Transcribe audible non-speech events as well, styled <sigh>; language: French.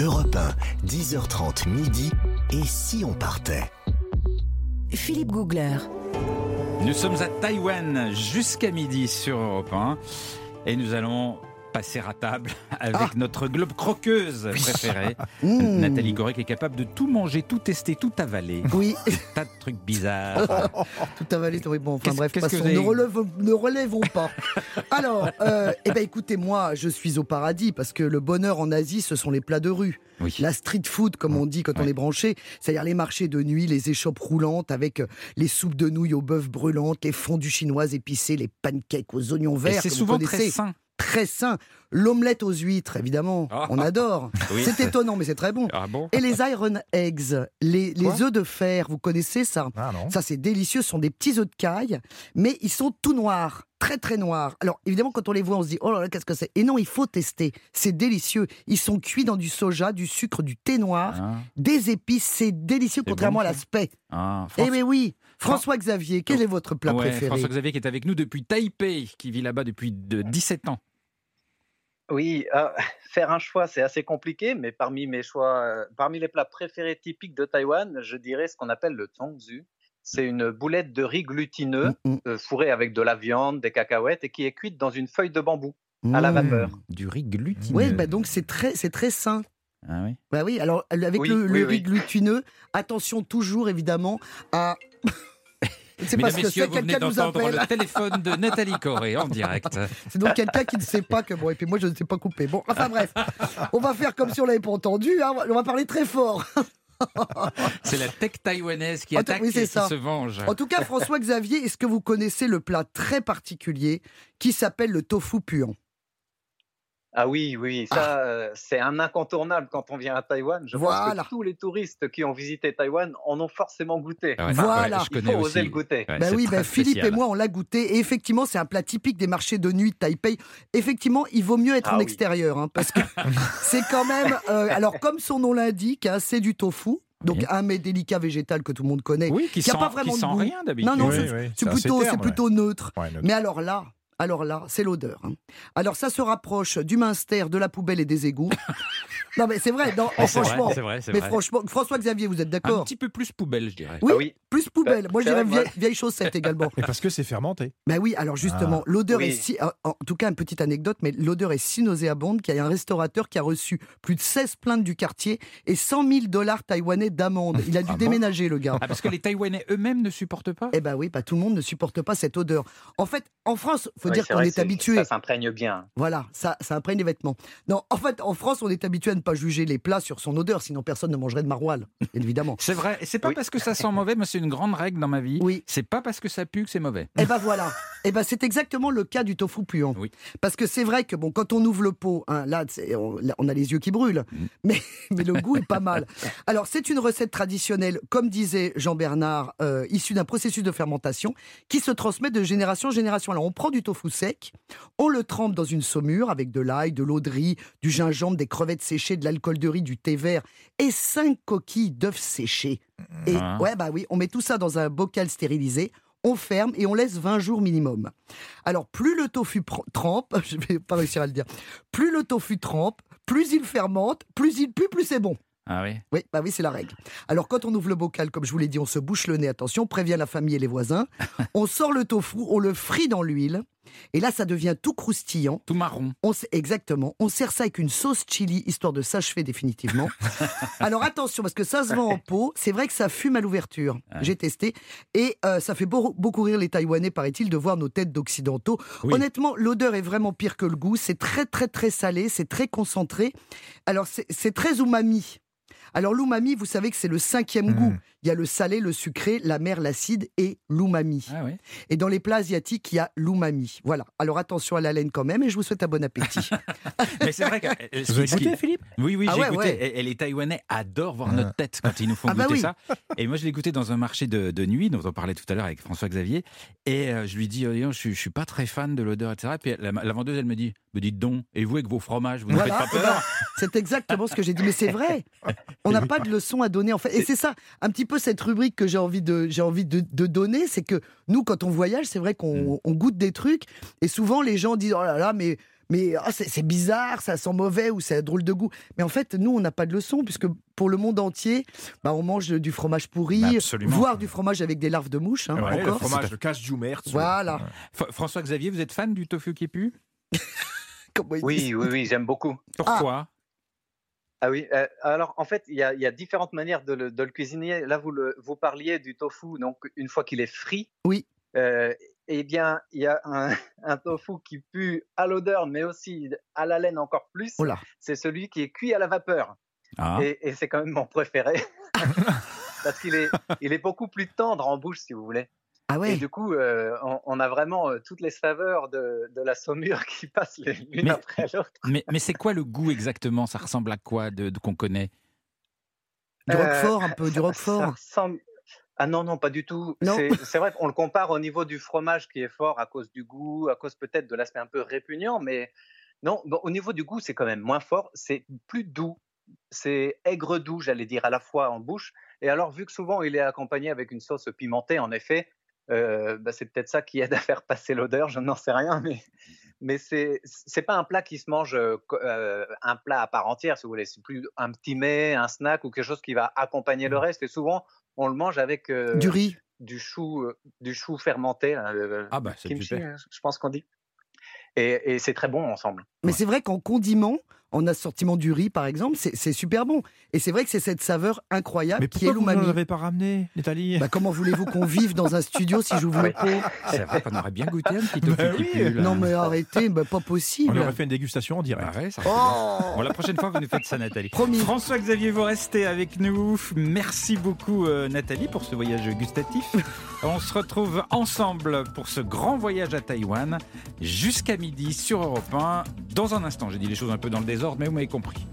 Europe 1, 10h30 midi. Et si on partait? Philippe Googler. Nous sommes à Taïwan jusqu'à midi sur Europe 1 et nous allons passer à table <laughs> avec Ah. notre globe croqueuse préférée, <laughs> Mmh. Nathalie qui est capable de tout manger, tout tester, tout avaler. Oui, <laughs> tas de trucs bizarres. tout avalé, tout bon. Enfin bref, passons, avez- ne, relève- ne relèvons pas. Alors, euh, eh ben écoutez, moi, je suis au paradis parce que le bonheur en Asie, ce sont les plats de rue. Oui. La street food, comme on dit quand on est branché, c'est-à-dire les marchés de nuit, les échoppes roulantes avec euh, les soupes de nouilles au bœuf brûlantes, les fondues chinoises épicées, les pancakes aux oignons verts. c'est souvent très sain. Très sain. L'omelette aux huîtres, évidemment. Ah. On adore. <laughs> Oui. C'est étonnant, mais c'est très bon. Ah bon Et les iron eggs, les, les œufs de fer, vous connaissez ça? Ah. Ça, c'est délicieux. Ce sont des petits œufs de caille, mais ils sont tout noirs, très très noirs. Alors, évidemment, quand on les voit, on se dit, oh là là, qu'est-ce que c'est? Et non, il faut tester. C'est délicieux. Ils sont cuits dans du soja, du sucre, du thé noir, Ah, des épices. C'est délicieux, contrairement bon, à l'aspect. ah, Eh mais oui François Xavier, quel est votre plat Ouais, préféré? François Xavier qui est avec nous depuis Taipei, qui vit là-bas depuis de 17 ans. Oui, euh, <laughs> faire un choix, c'est assez compliqué, mais parmi mes choix, euh, parmi les plats préférés typiques de Taïwan, je dirais ce qu'on appelle le tongzu. C'est une boulette de riz glutineux Mm, mm, euh, fourrée avec de la viande, des cacahuètes et qui est cuite dans une feuille de bambou. à la vapeur. Du riz glutineux. Oui, bah donc c'est très, c'est très sain. Ah oui. Bah oui, alors avec Oui, le, riz oui. glutineux, attention toujours évidemment à. <laughs> C'est parce que c'est quelqu'un nous appelle. le téléphone de Nathalie Corée en direct. <laughs> C'est donc quelqu'un qui ne sait pas que bon et puis moi je ne sais pas couper. Bon, enfin bref, on va faire comme si on l'avait pas entendu. hein. On va parler très fort. <laughs> C'est la tech taïwanaise qui attaque oui, et qui se venge. En tout cas, <laughs> François Xavier, est-ce que vous connaissez le plat très particulier qui s'appelle le tofu puant? Ah oui, oui, ça, euh, c'est un incontournable quand on vient à Taïwan. Je Voilà. pense que tous les touristes qui ont visité Taïwan en ont forcément goûté. Ah ouais, Voilà. ouais, je Il connais faut aussi. oser le goûter. Ouais, Ben oui, ben Philippe spécial. et moi on l'a goûté et effectivement c'est un plat typique des marchés de nuit de Taipei. Effectivement, il vaut mieux être Ah en oui. extérieur hein, parce que <laughs> c'est quand même. euh, alors comme son nom l'indique, hein, c'est du tofu. Donc Oui. un mets délicat végétal que tout le monde connaît. Oui, qui qui a sent, pas vraiment qui de sent goût. rien d'habitude. Non, non, Oui, c'est oui, plutôt, neutre. Ouais, Mais alors là, alors là, c'est l'odeur. hein. Alors ça se rapproche du minster, de la poubelle et des égouts. <laughs> non mais c'est vrai, non, franchement. vrai, vrai, mais vrai. franchement, François Xavier, vous êtes Un d'accord petit peu plus poubelle, je dirais. Oui, Ah oui. plus poubelle. Moi je c'est dirais vieille, vieille chaussette également. <laughs> Et parce que c'est fermenté. Ben oui, alors justement, l'odeur Oui. est si. En tout cas, une petite anecdote, mais l'odeur est si nauséabonde qu'il y a un restaurateur qui a reçu plus de 16 plaintes du quartier et 100 000 dollars taïwanais d'amende. Il a dû Ah bon déménager, le gars. Ah, parce que les Taïwanais eux-mêmes ne supportent pas Eh ben oui, bah, tout le monde ne supporte pas cette odeur. En fait, en France, faut Oui, dire qu'on est, habitué. Ça s'imprègne bien. Voilà, ça, ça imprègne les vêtements. Non, en fait, en France, on est habitué à ne pas juger les plats sur son odeur, sinon personne ne mangerait de maroilles, <laughs> évidemment. C'est vrai. Et c'est pas Oui. parce que ça sent mauvais, mais c'est une grande règle dans ma vie. Oui. C'est pas parce que ça pue que c'est mauvais. Eh ben voilà. <laughs> Eh ben c'est exactement le cas du tofu puant. Oui. Parce que c'est vrai que bon, quand on ouvre le pot, hein, là, on, là, on a les yeux qui brûlent, Mm. <laughs> mais, mais le goût est pas mal. Alors c'est une recette traditionnelle, comme disait Jean-Bernard, euh, issue d'un processus de fermentation qui se transmet de génération en génération. Alors on prend du tofu sec, on le trempe dans une saumure avec de l'ail, de l'eau de riz, du gingembre, des crevettes séchées, de l'alcool de riz, du thé vert et cinq coquilles d'œufs séchés. Et Ah. ouais, bah oui, on met tout ça dans un bocal stérilisé, on ferme et on laisse 20 jours minimum. Alors, plus le tofu trempe, <laughs> je vais pas réussir à le dire, plus le tofu trempe, plus il fermente, plus il pue, plus c'est bon. Ah oui. Oui, bah oui, c'est la règle. Alors, quand on ouvre le bocal, comme je vous l'ai dit, on se bouche le nez, attention, on prévient la famille et les voisins. <laughs> on sort le tofu, on le frit dans l'huile, et là, ça devient tout croustillant. Tout marron. On sait- exactement. On sert ça avec une sauce chili, histoire de s'achever définitivement. <laughs> Alors attention, parce que ça se vend en pot. C'est vrai que ça fume à l'ouverture. J'ai testé. Et euh, ça fait beau- beaucoup rire les Taïwanais, paraît-il, de voir nos têtes d'occidentaux. Oui. Honnêtement, l'odeur est vraiment pire que le goût. C'est très, très, très salé. C'est très concentré. Alors, c'est très umami. Alors, l'umami, vous savez que c'est le cinquième Mhm. goût. Il y a le salé, le sucré, l'amer, l'acide et l'umami. Ah oui. Et dans les plats asiatiques, il y a l'umami. Voilà. Alors attention à la laine quand même et je vous souhaite un bon appétit. <laughs> Mais c'est vrai que. Vous avez goûté, Philippe? Oui, oui, Ah j'ai ouais, goûté. ouais. Et, les Taïwanais adorent voir Ah. notre tête quand ils nous font Ah bah goûter oui. ça. Et moi, je l'ai goûté dans un marché de, de nuit, dont on parlait tout à l'heure avec François Xavier. Et euh, je lui dis, oh, je, suis- je suis pas très fan de l'odeur, etc. Et puis la, la vendeuse, elle me dit, me dites donc, et vous avec vos fromages, vous ne Voilà. faites pas peur ben, C'est exactement ce que j'ai dit. Mais c'est vrai. On n'a pas de leçon à donner en fait. Et c'est ça, un petit peu cette rubrique que j'ai envie de, j'ai envie de, de donner, c'est que nous, quand on voyage, c'est vrai Mm. qu'on on goûte des trucs et souvent les gens disent oh là là, mais mais ah, c'est c'est bizarre, ça sent mauvais ou c'est drôle de goût. Mais en fait, nous, on n'a pas de leçon, puisque pour le monde entier, bah, on mange du fromage pourri, Bah, absolument. voire du fromage avec des larves de mouche. hein, Ouais, le fromage de cache-du-mertz. Voilà. F- François-Xavier, vous êtes fan du tofu qui pue? <laughs> Oui, oui, oui, j'aime beaucoup. Pourquoi? Ah oui, euh, alors en fait, il y a, il y a différentes manières de le, de le cuisiner. Là, vous, le, vous parliez du tofu, donc une fois qu'il est frit. Oui. Euh, eh bien, il y a un, <laughs> un tofu qui pue à l'odeur, mais aussi à la laine encore plus. Oh. C'est celui qui est cuit à la vapeur. Ah. Et, et c'est quand même mon préféré. <laughs> Parce qu'il est, il est beaucoup plus tendre en bouche, si vous voulez. Ah Et ouais. du coup, euh, on, on a vraiment euh, toutes les saveurs de, de la saumure <laughs> qui passent l'une après l'autre. Mais, mais c'est quoi le goût exactement? Ça ressemble à quoi de, de- qu'on connaît? Du Euh, roquefort, un peu, du Ça roquefort? ressemble- Ah non, non, pas du tout. C'est vrai qu'on le compare au niveau du fromage qui est fort à cause du goût, à cause peut-être de l'aspect un peu répugnant, mais non, bon, au niveau du goût, c'est quand même moins fort, c'est plus doux. C'est aigre doux, j'allais dire, à la fois en bouche. Et alors, vu que souvent il est accompagné avec une sauce pimentée, en effet, euh, bah, c'est peut-être ça qui aide à faire passer l'odeur, je n'en sais rien, mais, mais c'est c'est pas un plat qui se mange euh, euh, un plat à part entière, si vous voulez. C'est plus un petit mets, un snack ou quelque chose qui va accompagner le reste. Et souvent, on le mange avec euh, Du riz. du chou, du chou fermenté, le- Ah bah kimchi, euh, je pense qu'on dit. Et, et c'est très bon ensemble. Mais c'est vrai qu'en condiment, en assortiment du riz, par exemple, c'est super bon. Et c'est vrai que c'est cette saveur incroyable Mais qui est pourquoi vous ne l'umami. l'avez pas ramené, Nathalie? Bah, comment voulez-vous qu'on vive dans un studio si j'ouvre le Oui. pot? C'est vrai qu'on aurait bien goûté un petit tofu Bah oui. Non mais arrêtez, bah, pas On possible. aurait fait une dégustation en direct. Ah ça été bien. Oh Bon, la prochaine fois, vous nous faites ça, Nathalie. Promis. François-Xavier, vous restez avec nous. Merci beaucoup, euh, Nathalie, pour ce voyage gustatif. On se retrouve ensemble pour ce grand voyage à Taïwan jusqu'à midi sur Europe 1. Dans un instant, j'ai dit les choses un peu dans le désordre, mais vous m'avez compris.